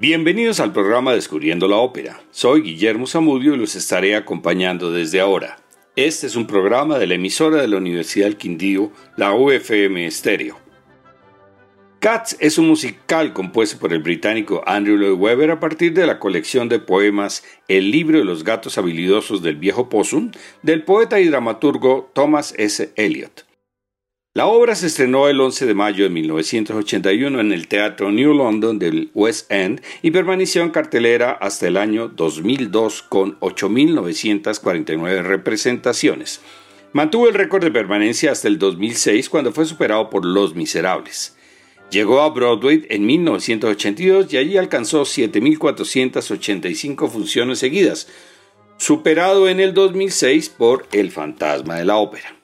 Bienvenidos al programa Descubriendo la Ópera. Soy Guillermo Zamudio y los estaré acompañando desde ahora. Este es un programa de la emisora de la Universidad del Quindío, la UFM Estéreo. Cats es un musical compuesto por el británico Andrew Lloyd Webber a partir de la colección de poemas El libro de los gatos habilidosos del viejo Possum del poeta y dramaturgo Thomas S. Eliot. La obra se estrenó el 11 de mayo de 1981 en el Teatro New London del West End y permaneció en cartelera hasta el año 2002 con 8.949 representaciones. Mantuvo el récord de permanencia hasta el 2006 cuando fue superado por Los Miserables. Llegó a Broadway en 1982 y allí alcanzó 7.485 funciones seguidas, superado en el 2006 por El Fantasma de la Ópera.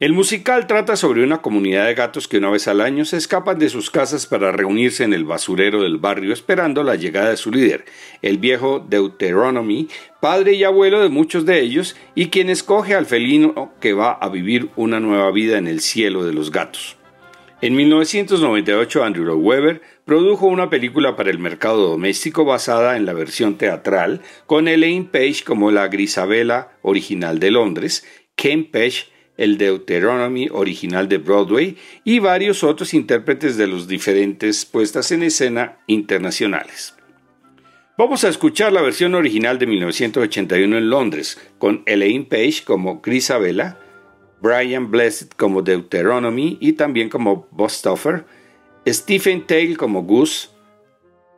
El musical trata sobre una comunidad de gatos que una vez al año se escapan de sus casas para reunirse en el basurero del barrio esperando la llegada de su líder, el viejo Deuteronomy, padre y abuelo de muchos de ellos, y quien escoge al felino que va a vivir una nueva vida en el cielo de los gatos. En 1998 Andrew Webber produjo una película para el mercado doméstico basada en la versión teatral con Elaine Page como la Grisabella original de Londres, Ken Page el Deuteronomy original de Broadway y varios otros intérpretes de los diferentes puestas en escena internacionales. Vamos a escuchar la versión original de 1981 en Londres, con Elaine Page como Grisabella, Brian Blessed como Deuteronomy y también como Bostoffer, Stephen Taylor como Goose,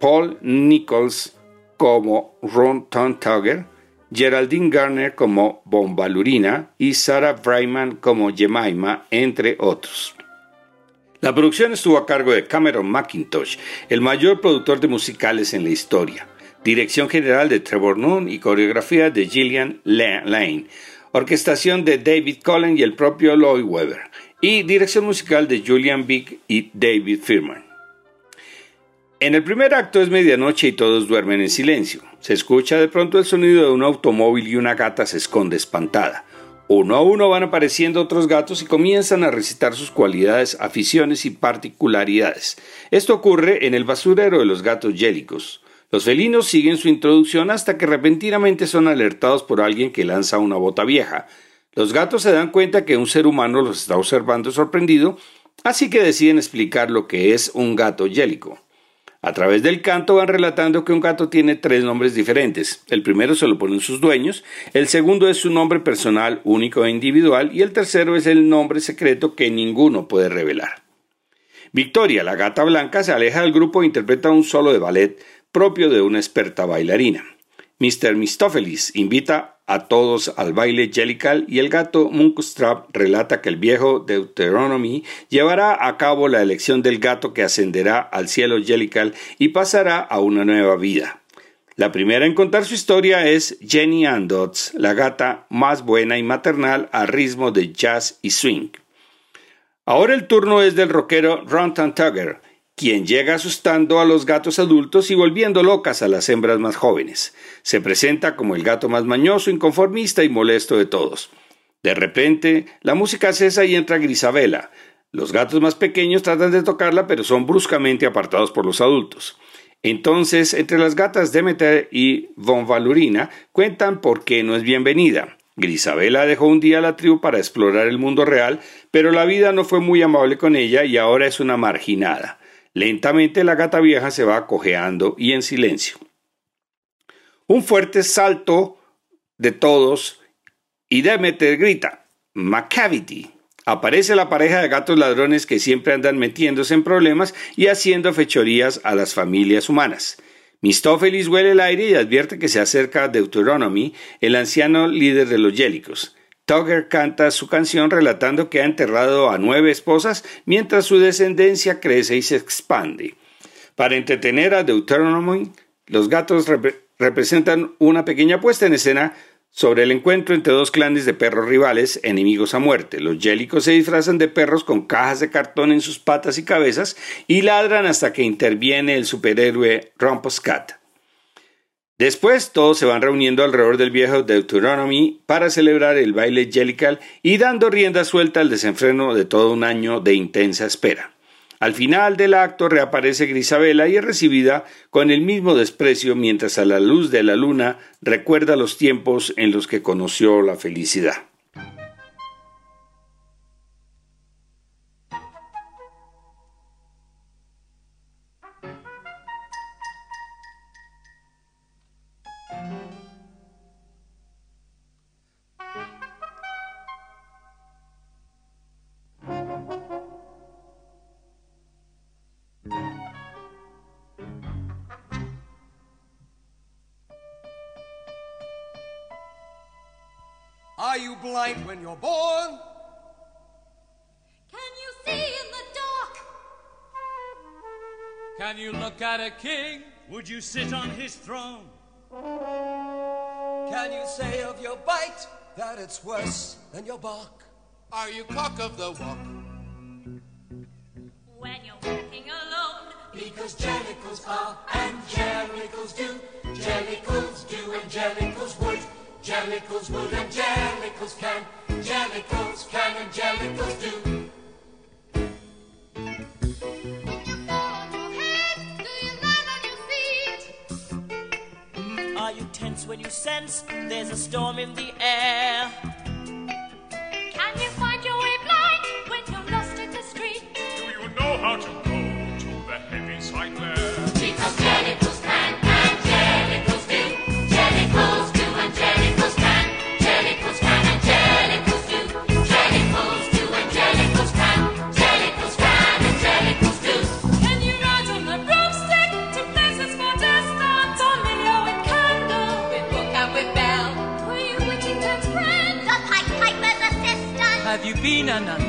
Paul Nichols como Ron Tugger, Geraldine Garner como Bombalurina y Sarah Bryman como Jemima, entre otros. La producción estuvo a cargo de Cameron McIntosh, el mayor productor de musicales en la historia. Dirección general de Trevor Noon y coreografía de Gillian Lane. Orquestación de David Cullen y el propio Lloyd Webber. Y dirección musical de Julian Big y David Firman. En el primer acto es medianoche y todos duermen en silencio. Se escucha de pronto el sonido de un automóvil y una gata se esconde espantada. Uno a uno van apareciendo otros gatos y comienzan a recitar sus cualidades, aficiones y particularidades. Esto ocurre en el basurero de los gatos yélicos. Los felinos siguen su introducción hasta que repentinamente son alertados por alguien que lanza una bota vieja. Los gatos se dan cuenta que un ser humano los está observando sorprendido, así que deciden explicar lo que es un gato yélico. A través del canto van relatando que un gato tiene tres nombres diferentes. El primero se lo ponen sus dueños, el segundo es su nombre personal único e individual y el tercero es el nombre secreto que ninguno puede revelar. Victoria, la gata blanca, se aleja del grupo e interpreta un solo de ballet propio de una experta bailarina. Mr. Mistopheles invita a todos al baile Jellical y el gato Munkstrap relata que el viejo Deuteronomy llevará a cabo la elección del gato que ascenderá al cielo Jellical y pasará a una nueva vida. La primera en contar su historia es Jenny Andots, la gata más buena y maternal al ritmo de jazz y swing. Ahora el turno es del rockero Ron Tugger, quien llega asustando a los gatos adultos y volviendo locas a las hembras más jóvenes. Se presenta como el gato más mañoso, inconformista y molesto de todos. De repente, la música cesa y entra Grisabela. Los gatos más pequeños tratan de tocarla, pero son bruscamente apartados por los adultos. Entonces, entre las gatas Demeter y Von Valurina cuentan por qué no es bienvenida. Grisabela dejó un día la tribu para explorar el mundo real, pero la vida no fue muy amable con ella y ahora es una marginada. Lentamente la gata vieja se va cojeando y en silencio. Un fuerte salto de todos y Demeter grita Macavity. Aparece la pareja de gatos ladrones que siempre andan metiéndose en problemas y haciendo fechorías a las familias humanas. Mistófelis huele el aire y advierte que se acerca Deuteronomy, el anciano líder de los yélicos. Tugger canta su canción relatando que ha enterrado a nueve esposas mientras su descendencia crece y se expande. Para entretener a Deuteronomy, los gatos representan una pequeña puesta en escena sobre el encuentro entre dos clanes de perros rivales, enemigos a muerte. Los yélicos se disfrazan de perros con cajas de cartón en sus patas y cabezas y ladran hasta que interviene el superhéroe Cat. Después todos se van reuniendo alrededor del viejo Deuteronomy para celebrar el baile Jellical y dando rienda suelta al desenfreno de todo un año de intensa espera. Al final del acto reaparece Grisabela y es recibida con el mismo desprecio mientras a la luz de la luna recuerda los tiempos en los que conoció la felicidad. Blind when you're born? Can you see in the dark? Can you look at a king? Would you sit on his throne? Can you say of your bite that it's worse than your bark? Are you cock of the walk? When you're walking alone? Because jellicles are and jellicles do, jellicles do and jellicles would. Jellicles would and jellicles can, jellicles can and jellicles do. Are you tense when you sense there's a storm in the air? Assistant. Have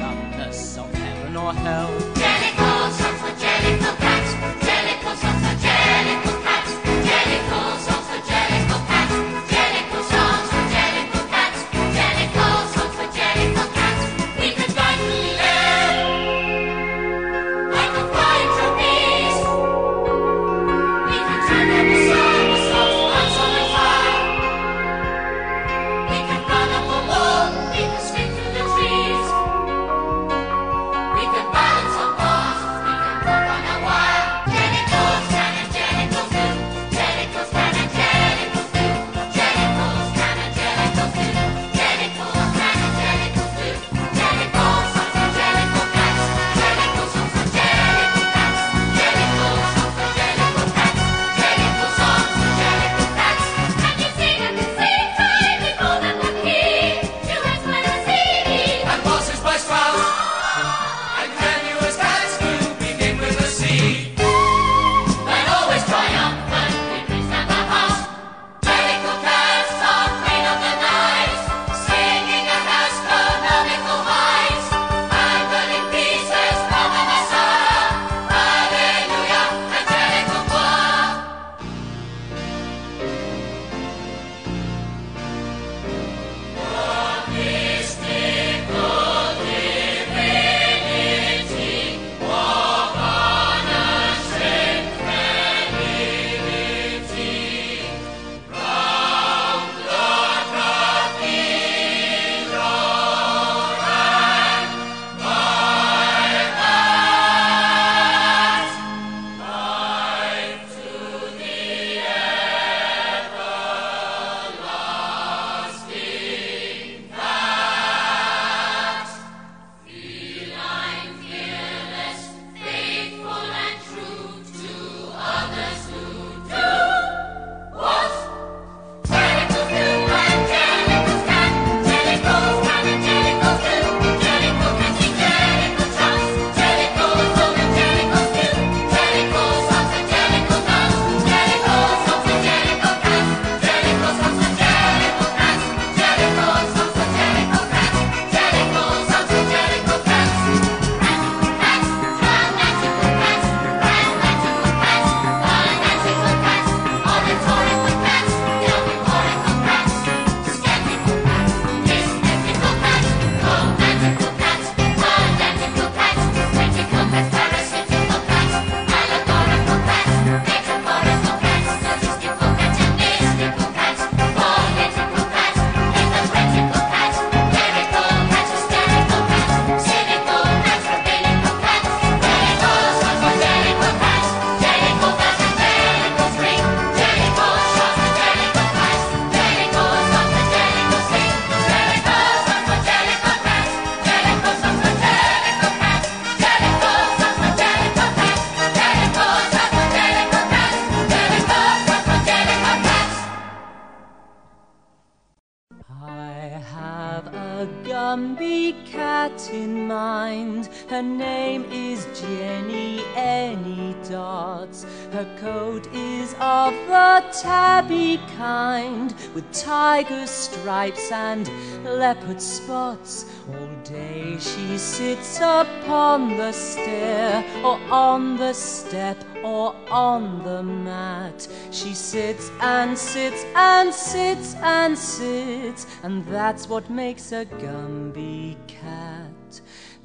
and leopard spots. All day she sits upon the stair, or on the step, or on the mat. She sits and sits and sits and sits, and that's what makes a Gumbie cat.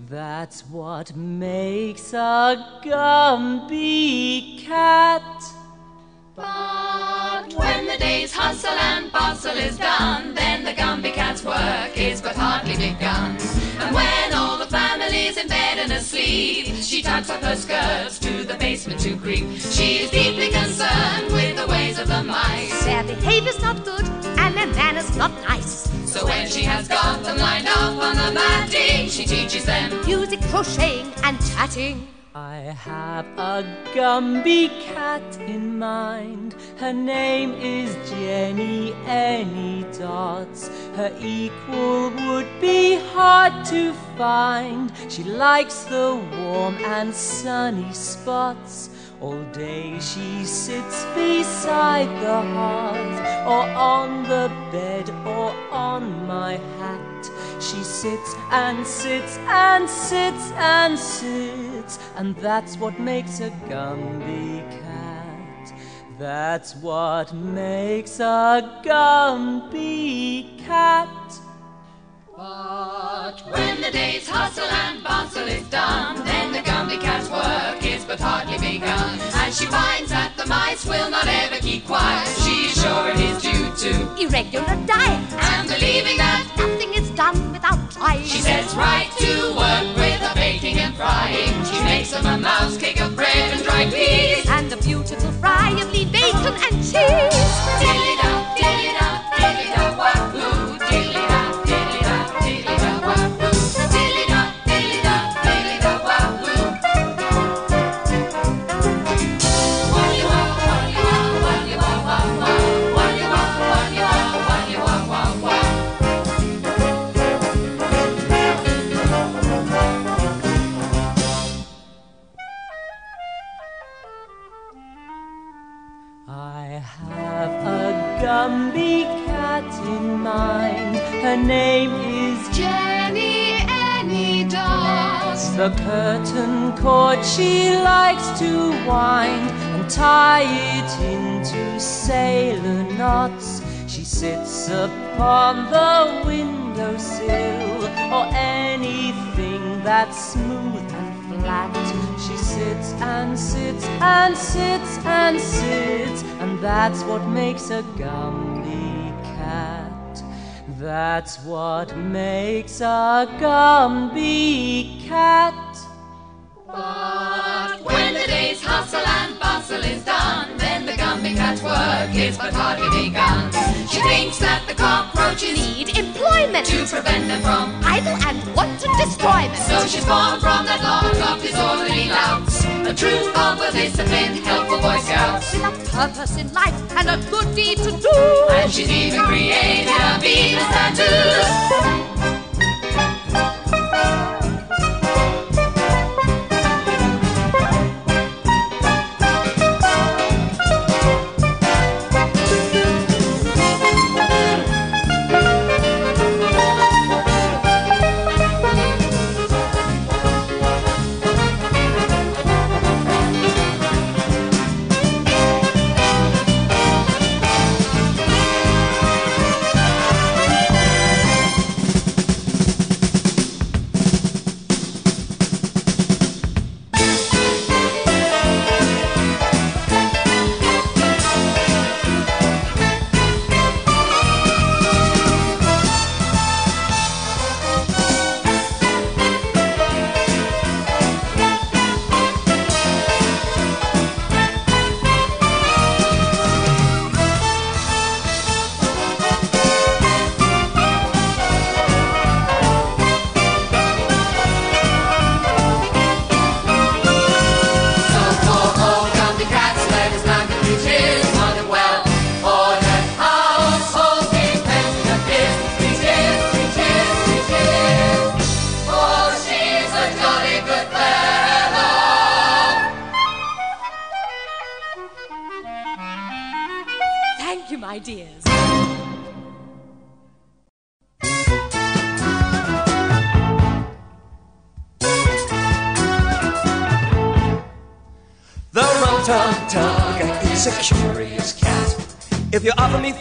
That's what makes a Gumbie cat. But when the day's hustle and bustle is done, then the Gumbie cat's work is but hardly begun. And when all the family's in bed and asleep, she tucks up her skirts to the basement to creep. She is deeply concerned with the ways of the mice. Their behavior's not good and their manners not nice. So when she has got them lined up on the matting, she teaches them Music, crocheting, and chatting. I have a Gumbie cat in mind. Her name is Jenny Any Dots. Her equal would be hard to find. She likes the warm and sunny spots. All day she sits beside the hearth, or on the bed, or on my hat. She sits and sits and sits and sits, and that's what makes a Gumbie cat. That's what makes a Gumbie cat. But when the day's hustle and bustle is done, then the Gumbie cat's work is but hardly begun. And she finds that the mice will not ever keep quiet. She is sure it is due to Irregular diet. and believing that Nothing is done without trying. she sets right to work with the baking and frying. She makes them a mouse cake of bread and dried peas. and a beautiful fry of lean bacon and smooth and flat. She sits and sits and sits and sits, and that's what makes a Gumbie cat. That's what makes a Gumbie cat. But when the day's hustle and bustle is done, Gumbie work is but hardly begun. She thinks that the cockroaches Need employment. to prevent them from Idle and want to destroy them. So she's born from that lot of disorderly louts. A true troop of well-disciplined, helpful Boy Scouts. with a purpose in life and a good deed to do. And she's even created a Venus tattoo.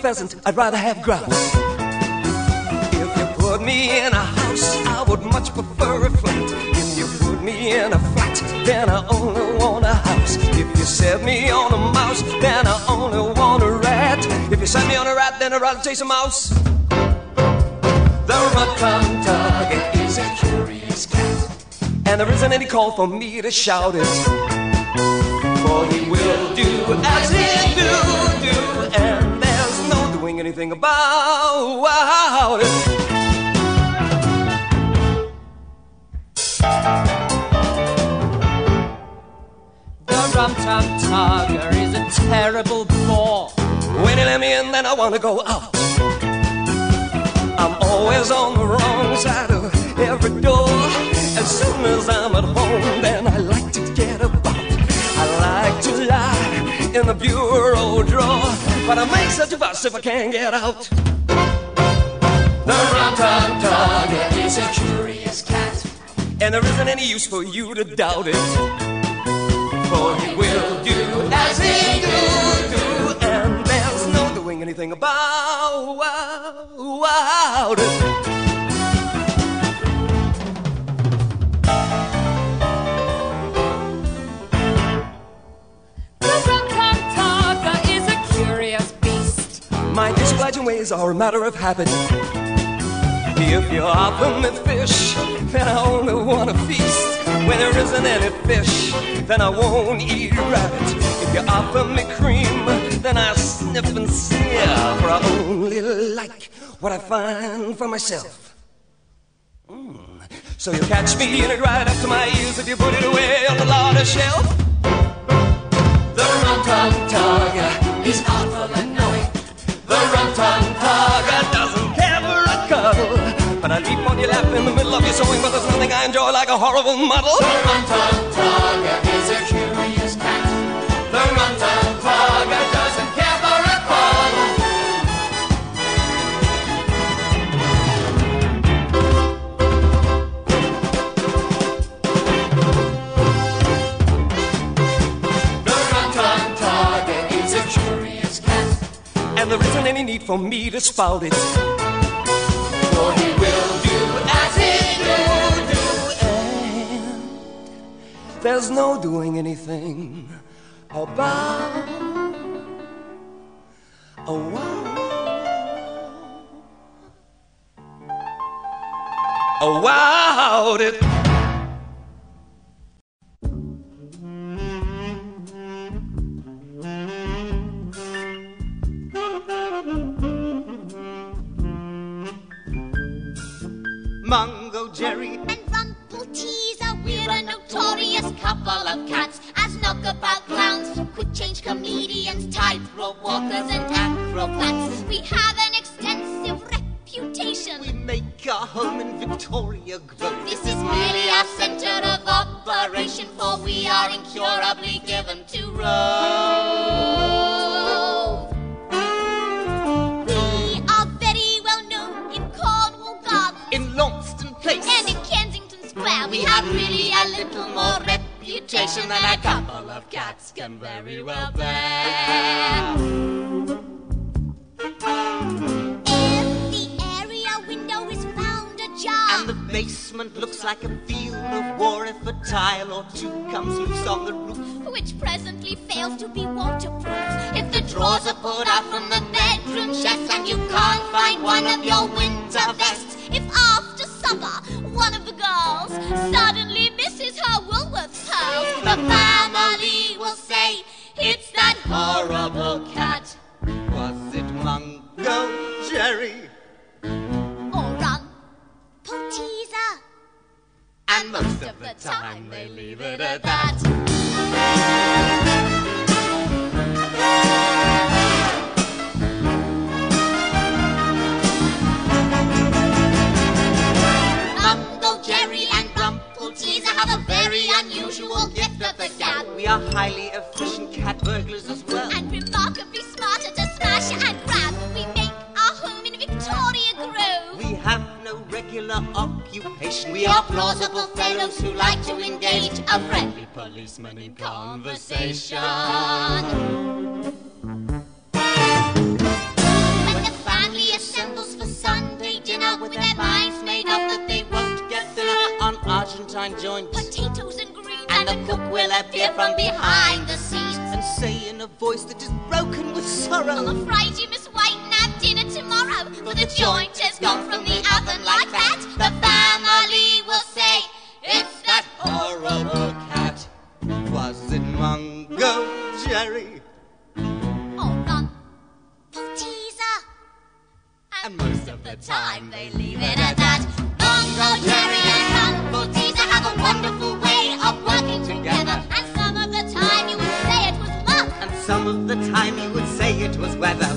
Pheasant, I'd rather have grouse. If you put me in a house, I would much prefer a flat. If you put me in a flat, then I only want a house. If you set me on a mouse, then I only want a rat. If you set me on a rat, then I'd rather chase a mouse. The tum tug is a curious cat. And there isn't any call for me to shout it. For he will do as he do, anything about it. The Rum Tum Tugger is a terrible bore. When he let me in, then I wanna go out. I'm always on the wrong side of every door. As soon as I'm at home, then I like to get about. I like to lie in the bureau drawer, but I make such a fuss if I can't get out. The tum tug is a curious cat, and there isn't any use for you to doubt it. For he will do as he do, do, and there's no doing anything about it. My disobliging ways are a matter of habit. If you offer me fish, then I only want to feast. When there isn't any fish, then I won't eat rabbit. If you offer me cream, then I sniff and sneer, for I only like what I find for myself. Mm. So you catch me in it right up to my ears if you put it away on the larder shelf. The rum tum tugger is artful and knowing. The rum tum tugger doesn't care for a cuddle. But I leap on your lap in the middle of your sewing, but there's nothing I enjoy like a horrible muddle. The rum tum tugger is a curious there isn't any need for me to spout it. For he will do as he do, do, and there's no doing anything about a wow. About it. Fails to be waterproof. If the drawers are pulled out from the bedroom chests and you can't find one of your winter vests, if after supper one of the girls suddenly misses her Woolworth pearls, the family will say it's that horrible cat Was it Mungojerrie? or run teaser. And most of the time they leave it at that. We are highly efficient cat burglars as well. And remarkably smarter to smash and grab. We make our home in Victoria Grove. We have no regular occupation. We, are plausible fellows who like to engage a friendly policeman in conversation. When the family assembles for Sunday dinner with their minds made up that they won't get dinner on Argentine joints and the cook will appear from behind the scenes. and say in a voice that is broken with sorrow, I'm afraid you must wait and have dinner tomorrow, for the joint has gone from the oven like that. The family will say, it's that Horrible cat. Was it Mungo Jerry? Oh, run, teaser. And most of the time they leave it at that. Bongo, Jerry, and Rumpleteazer have a wonderful some of the time you would say it was weather.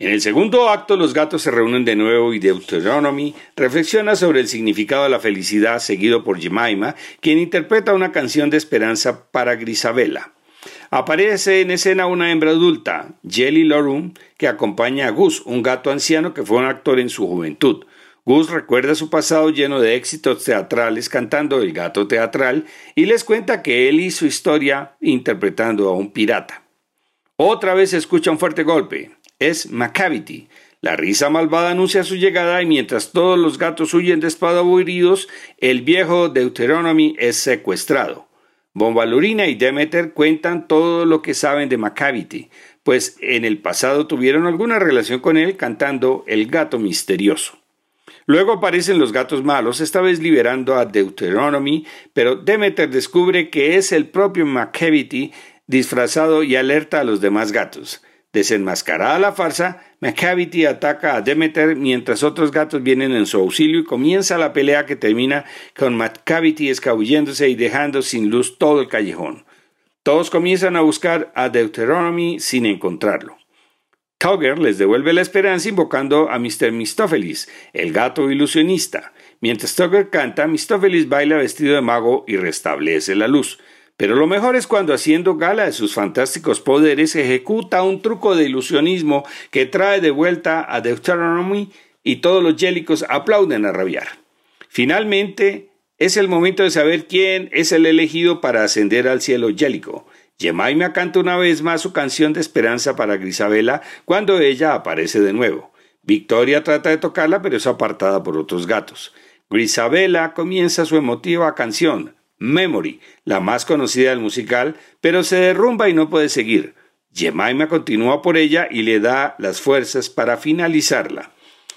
En el segundo acto, los gatos se reúnen de nuevo y Deuteronomy reflexiona sobre el significado de la felicidad, seguido por Jemima, quien interpreta una canción de esperanza para Grisabella. Aparece en escena una hembra adulta, Jelly Lorum, que acompaña a Gus, un gato anciano que fue un actor en su juventud. Gus recuerda su pasado lleno de éxitos teatrales cantando El gato teatral y les cuenta que él hizo historia interpretando a un pirata. Otra vez escucha un fuerte golpe. Es Macavity. La risa malvada anuncia su llegada y mientras todos los gatos huyen despavoridos, el viejo Deuteronomy es secuestrado. Bombalurina y Demeter cuentan todo lo que saben de Macavity, pues en el pasado tuvieron alguna relación con él cantando El gato misterioso. Luego aparecen los gatos malos, esta vez liberando a Deuteronomy, pero Demeter descubre que es el propio Macavity disfrazado y alerta a los demás gatos. Desenmascarada la farsa, Macavity ataca a Demeter mientras otros gatos vienen en su auxilio y comienza la pelea que termina con Macavity escabulléndose y dejando sin luz todo el callejón. Todos comienzan a buscar a Deuteronomy sin encontrarlo. Tugger les devuelve la esperanza invocando a Mr. Mistopheles, el gato ilusionista. Mientras Tugger canta, Mistopheles baila vestido de mago y restablece la luz. Pero lo mejor es cuando haciendo gala de sus fantásticos poderes ejecuta un truco de ilusionismo que trae de vuelta a Deuteronomy y todos los yélicos aplauden a rabiar. Finalmente, es el momento de saber quién es el elegido para ascender al cielo Jellico. Jemima canta una vez más su canción de esperanza para Grisabela cuando ella aparece de nuevo. Victoria trata de tocarla pero es apartada por otros gatos. Grisabela comienza su emotiva canción, Memory, la más conocida del musical, pero se derrumba y no puede seguir. Jemima continúa por ella y le da las fuerzas para finalizarla.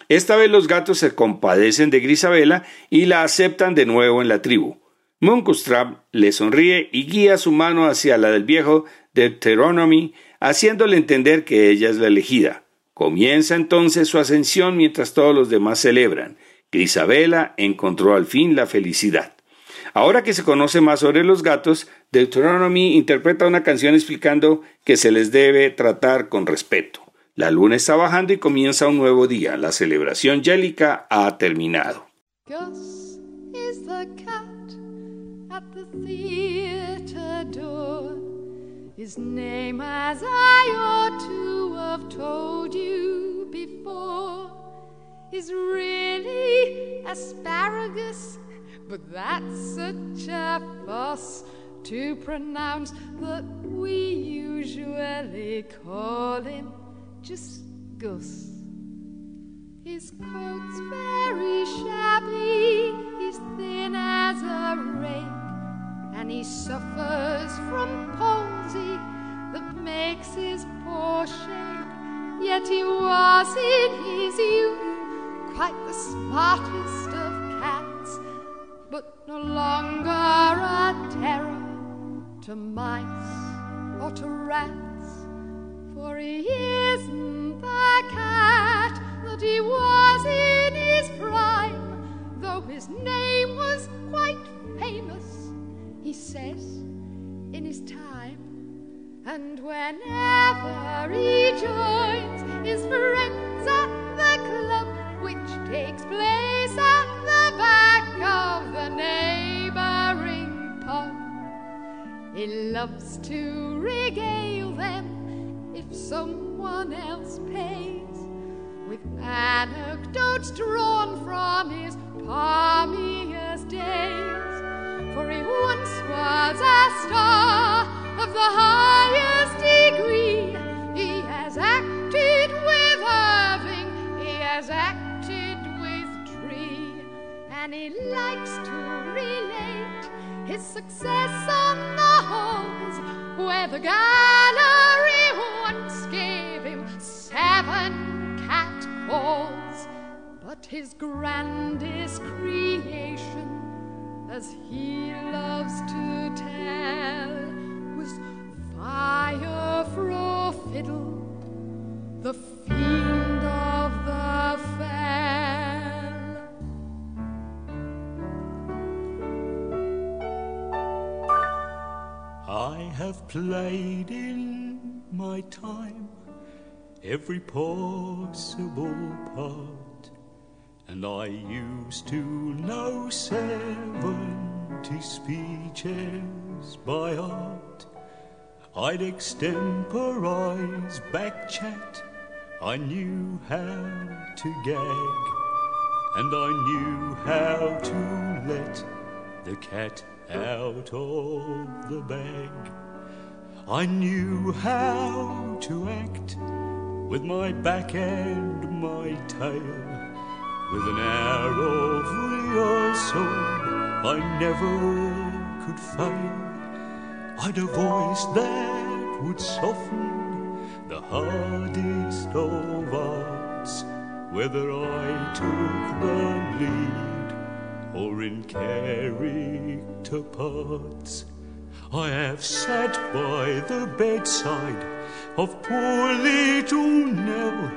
Esta vez los gatos se compadecen de Grisabela y la aceptan de nuevo en la tribu. Munkustrap le sonríe y guía su mano hacia la del viejo Deuteronomy, haciéndole entender que ella es la elegida. Comienza entonces su ascensión mientras todos los demás celebran. Grisabela encontró al fin la felicidad. Ahora que se conoce más sobre los gatos, Deuteronomy interpreta una canción explicando que se les debe tratar con respeto. La luna está bajando y comienza un nuevo día. La celebración yélica ha terminado. Gus is the cat at the theater door. His name, as I ought to have told you before, is really asparagus, but that's such a fuss to pronounce that we usually call him just Gus. His coat's very shabby, he's thin as a rake, and he suffers from palsy that makes his paw shake. Yet he was in his youth quite the smartest longer a terror to mice or to rats, for he isn't the cat that he was in his prime, though his name was quite famous, he says, in his time. And whenever he joins his friends at the club, which takes place at the back of the neighboring he loves to regale them if someone else pays with anecdotes drawn from his palmiest days. For he once was a star of the highest degree. He has acted with Irving, he has acted with Tree, and he likes to relate his success on the halls, where the gallery once gave him seven cat calls. But his grandest creation, as he loves to tell, was Fire Fro Fiddle, the played in my time every possible part, and I used to know seventy speeches by heart. I'd extemporize back chat, I knew how to gag, and I knew how to let the cat out of the bag. I knew how to act with my back and my tail. With an hour of rehearsal, I never could fail. I'd a voice that would soften the hardest of hearts, whether I took the lead or in character parts. I have sat by the bedside of poor little Nell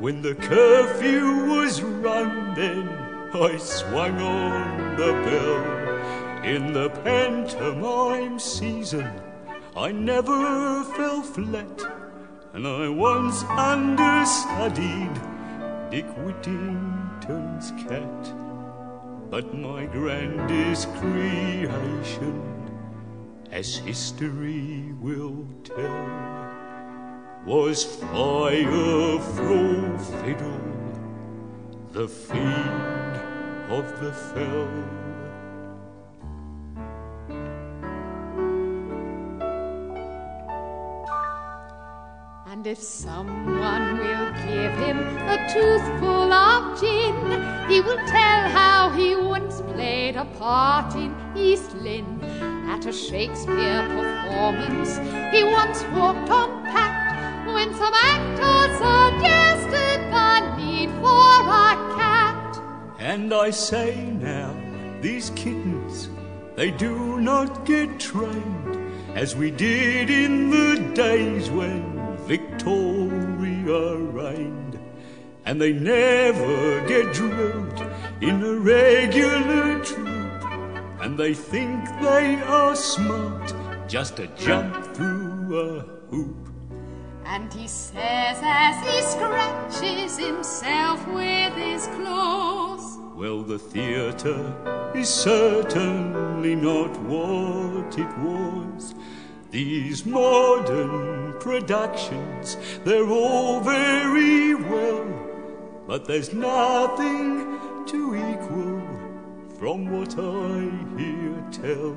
when the curfew was run. Then I swung on the bell in the pantomime season. I never fell flat, and I once understudied Dick Whittington's cat. But my grandest creation, as history will tell, was Firefrorefiddle, the fiend of the fell. And if someone will give him a toothful of gin, he will tell how he once played a part in East Lynne. At a Shakespeare performance, he once walked on pat when some actor suggested the need for a cat. And I say now, these kittens, they do not get trained as we did in the days when Victoria reigned. And they never get drilled in a regular troop. And they think they are smart just to jump through a hoop. And he says as he scratches himself with his claws. Well, the theatre is certainly not what it was. These modern productions, they're all very well, but there's nothing to equal from what I hear tell.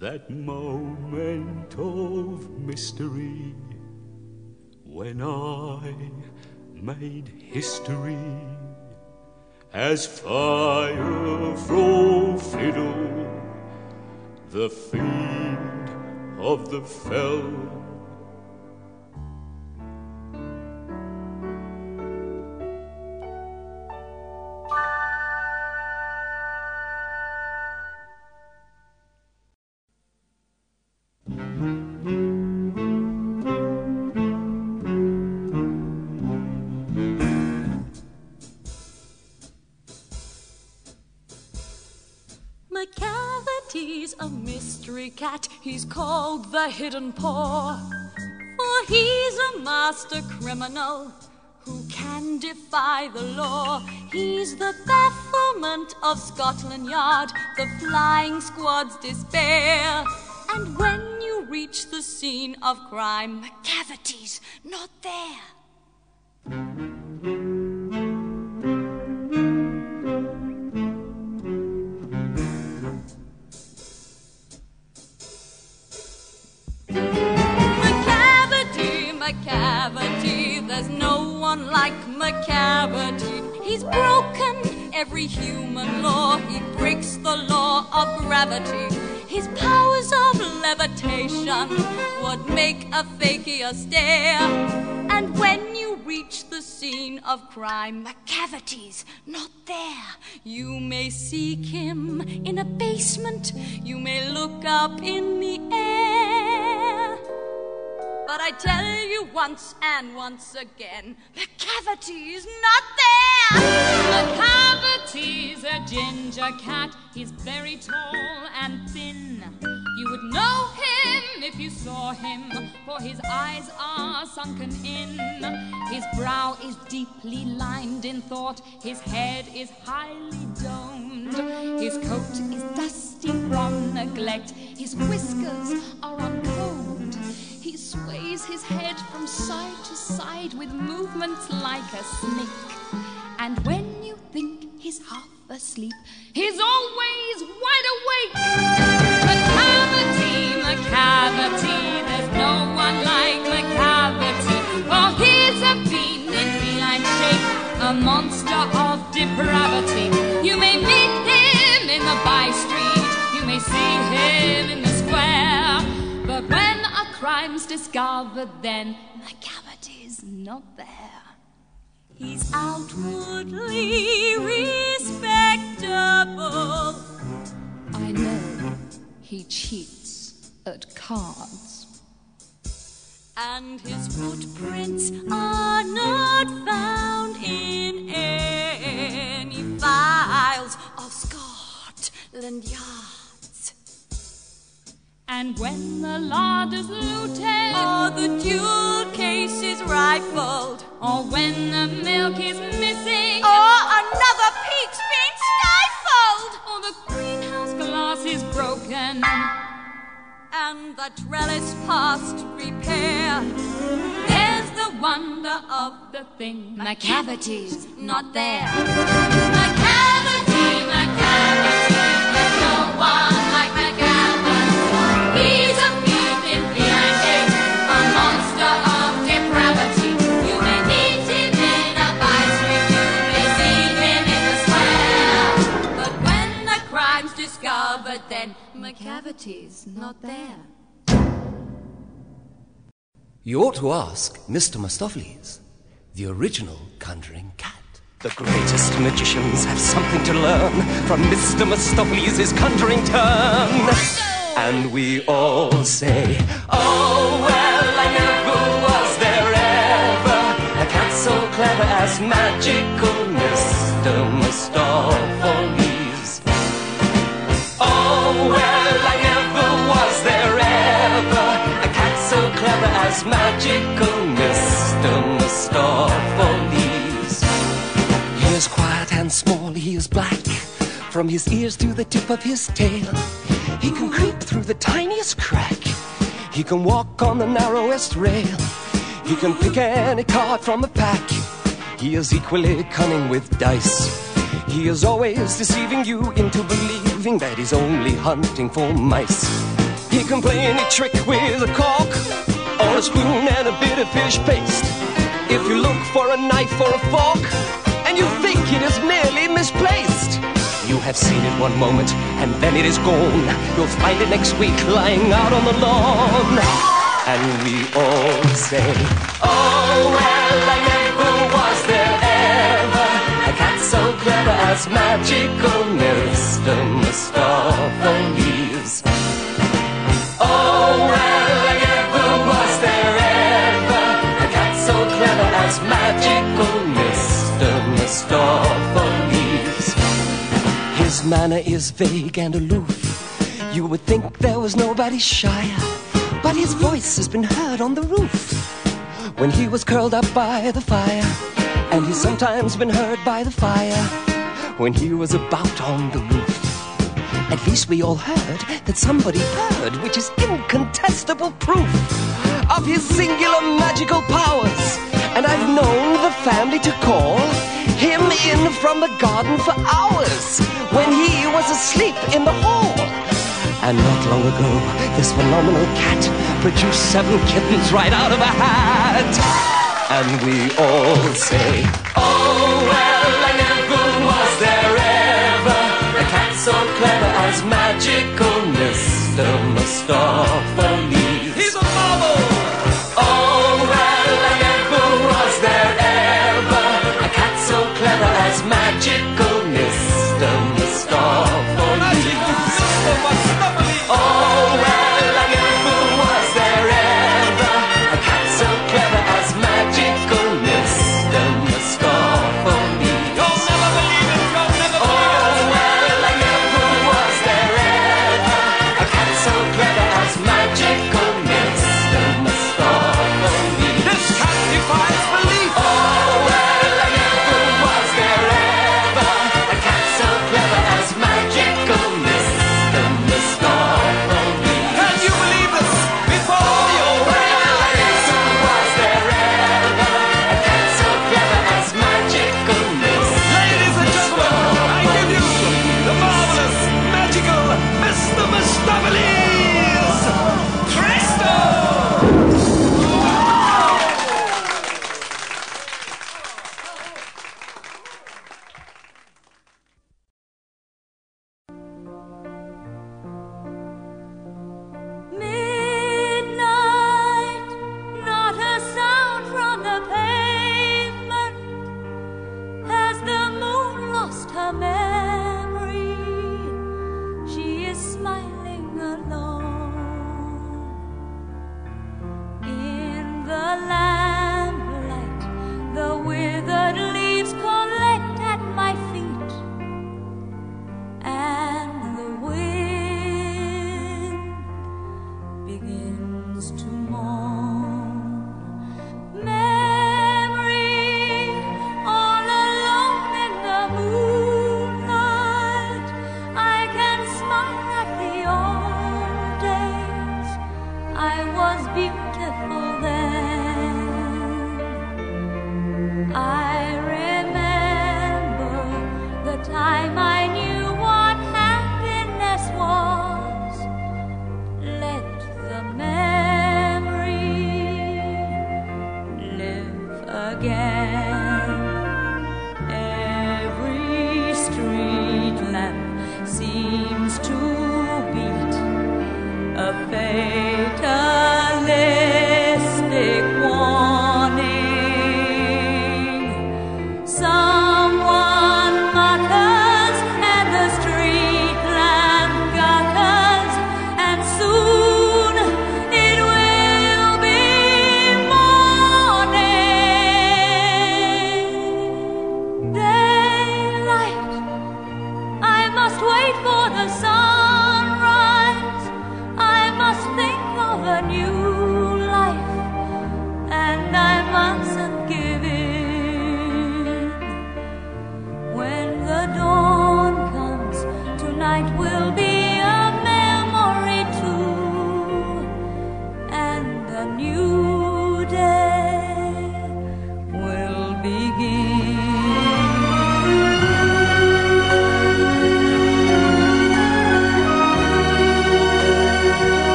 That moment of mystery when I made history as Firefrorefiddle, the fiend of the fell. The Hidden Paw. For he's a master criminal who can defy the law. He's the bafflement of Scotland Yard, the flying squad's despair. And when you reach the scene of crime, Macavity's not there. Like Macavity. He's broken every human law, he breaks the law of gravity. His powers of levitation would make a fakir stare. And when you reach the scene of crime, Macavity's not there. You may seek him in a basement, you may look up in the air. But I tell you once and once again, the cavity's not there. Macavity's a ginger cat. He's very tall and thin. You would know him if you saw him, for his eyes are sunken in. His brow is deeply lined in thought. His head is highly domed. His coat is dusty from neglect. His whiskers are uncombed. Sways his head from side to side with movements like a snake. And when you think he's half asleep, he's always wide awake. Macavity, Macavity, there's no one like Macavity. For he's a fiend in feline shape, a monster of depravity. You may meet him in the by street, you may see him in the square. But when crime's discovered, then Macavity's not there. He's outwardly respectable. I know he cheats at cards. And his footprints are not found in any files of Scotland Yards. And when the lard is looted, or the jewel case is rifled, or when the milk is missing, or another peach's been stifled, or the greenhouse glass is broken, and the trellis past repair, there's the wonder of the thing. Macavity's not there. My cavity, my cavity, there's no one. You ought to ask Mr. Mistoffelees, the original conjuring cat. The greatest magicians have something to learn from Mr. Mistoffelees' conjuring turn. And we all say, Oh, well, I never was there ever a cat so clever as magical Mr. Mistoffelees. As magical Mr. Mistoffelees. He is quiet and small, he is black. From his ears to the tip of his tail, he can creep through the tiniest crack. He can walk on the narrowest rail. He can pick any card from the pack. He is equally cunning with dice. He is always deceiving you into believing that he's only hunting for mice. He can play any trick with a cork, or a spoon and a bit of fish paste. If you look for a knife or a fork, and you think it is merely misplaced, you have seen it one moment, and then it is gone. You'll find it next week lying out on the lawn. And we all say, Oh, well, I never was there ever a cat so clever as magical Mr. Mistoffelees. Oh, well, Mr. Mistoffelees. His manner is vague and aloof. You would think there was nobody shyer, but his voice has been heard on the roof when he was curled up by the fire, and he's sometimes been heard by the fire when he was about on the roof. At least we all heard that somebody heard, which is incontestable proof of his singular magical powers. And I've known the family to call him in from the garden for hours when he was asleep in the hall. And not long ago, this phenomenal cat produced seven kittens right out of a hat. And we all say, Oh, well, I never was there ever a cat so clever as magical Mr. Mistoffelees. He's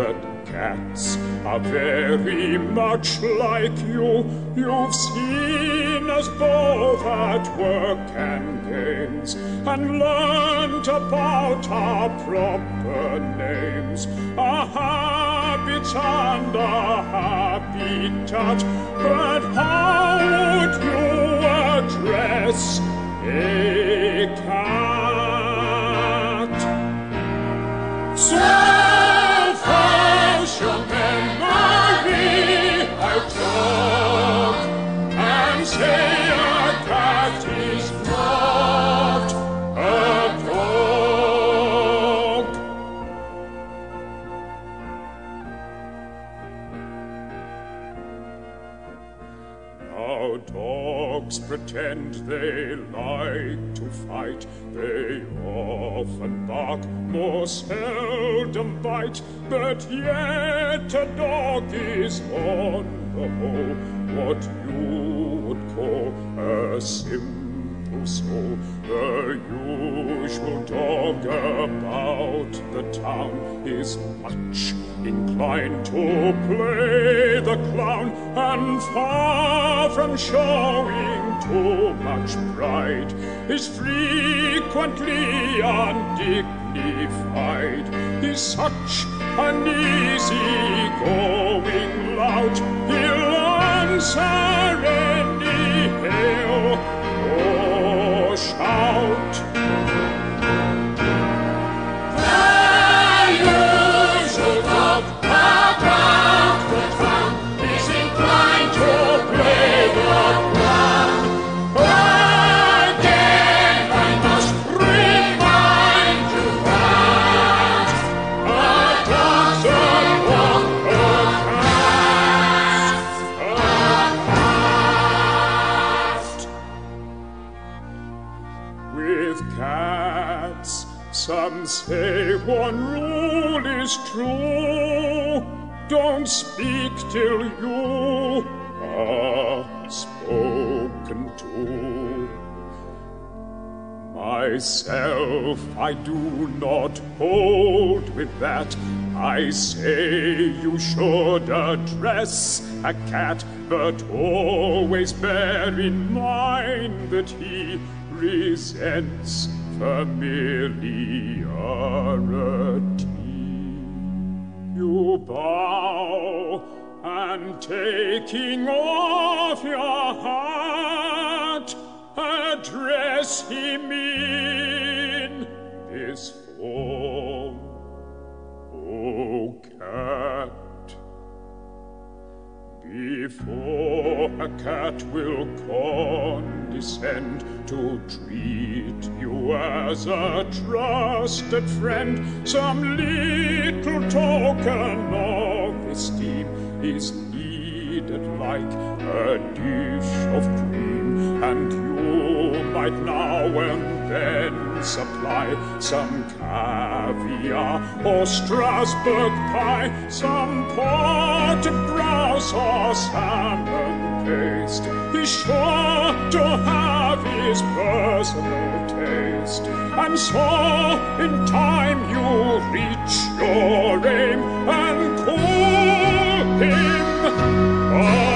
that cats are very much like you. You've seen us both at work and games and learned about our proper names, our habits and our habitat. But how bite. But yet a dog is on the whole what you would call a simple soul. The usual dog about the town is much inclined to play the clown and far from showing too much pride is frequently undignified is such an easy going lout he'll answer any hail or shout With cats, some say one rule is true. Don't speak till you are spoken to. Myself, I do not hold with that. I say you should address a cat, but always bear in mind that he resents familiarity. You bow and taking off your hat, address him in this form. Before a cat will condescend to treat you as a trusted friend, some little token of esteem is needed like a dish of cream, and you might now and then supply some caviar or Strasbourg pie, some potted grouse or salmon paste. He's sure to have his personal taste, and so in time you'll reach your aim and call him by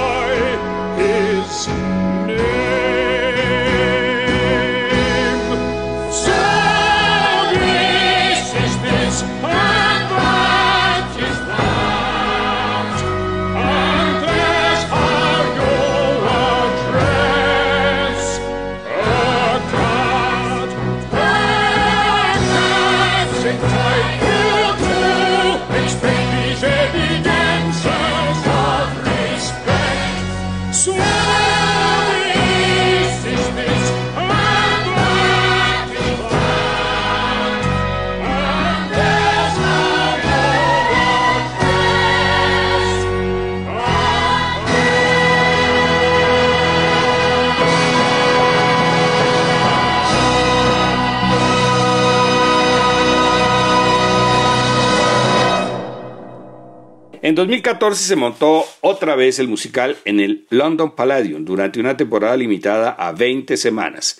2014 se montó otra vez el musical en el London Palladium durante una temporada limitada a 20 semanas.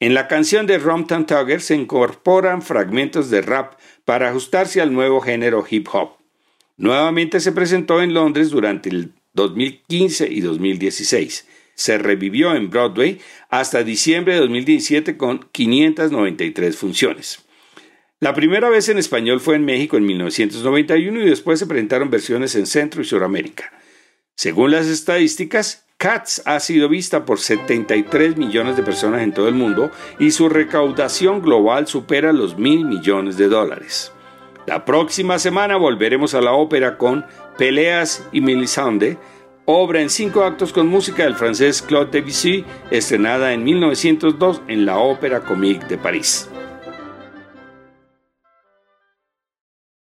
En la canción de Rompton Tugger se incorporan fragmentos de rap para ajustarse al nuevo género hip hop. Nuevamente se presentó en Londres durante el 2015 y 2016. Se revivió en Broadway hasta diciembre de 2017 con 593 funciones. La primera vez en español fue en México en 1991 y después se presentaron versiones en Centro y Suramérica. Según las estadísticas, Cats ha sido vista por 73 millones de personas en todo el mundo y su recaudación global supera los mil millones de dólares. La próxima semana volveremos a la ópera con Peleas y Melisande, obra en cinco actos con música del francés Claude Debussy, estrenada en 1902 en la Ópera Comique de París.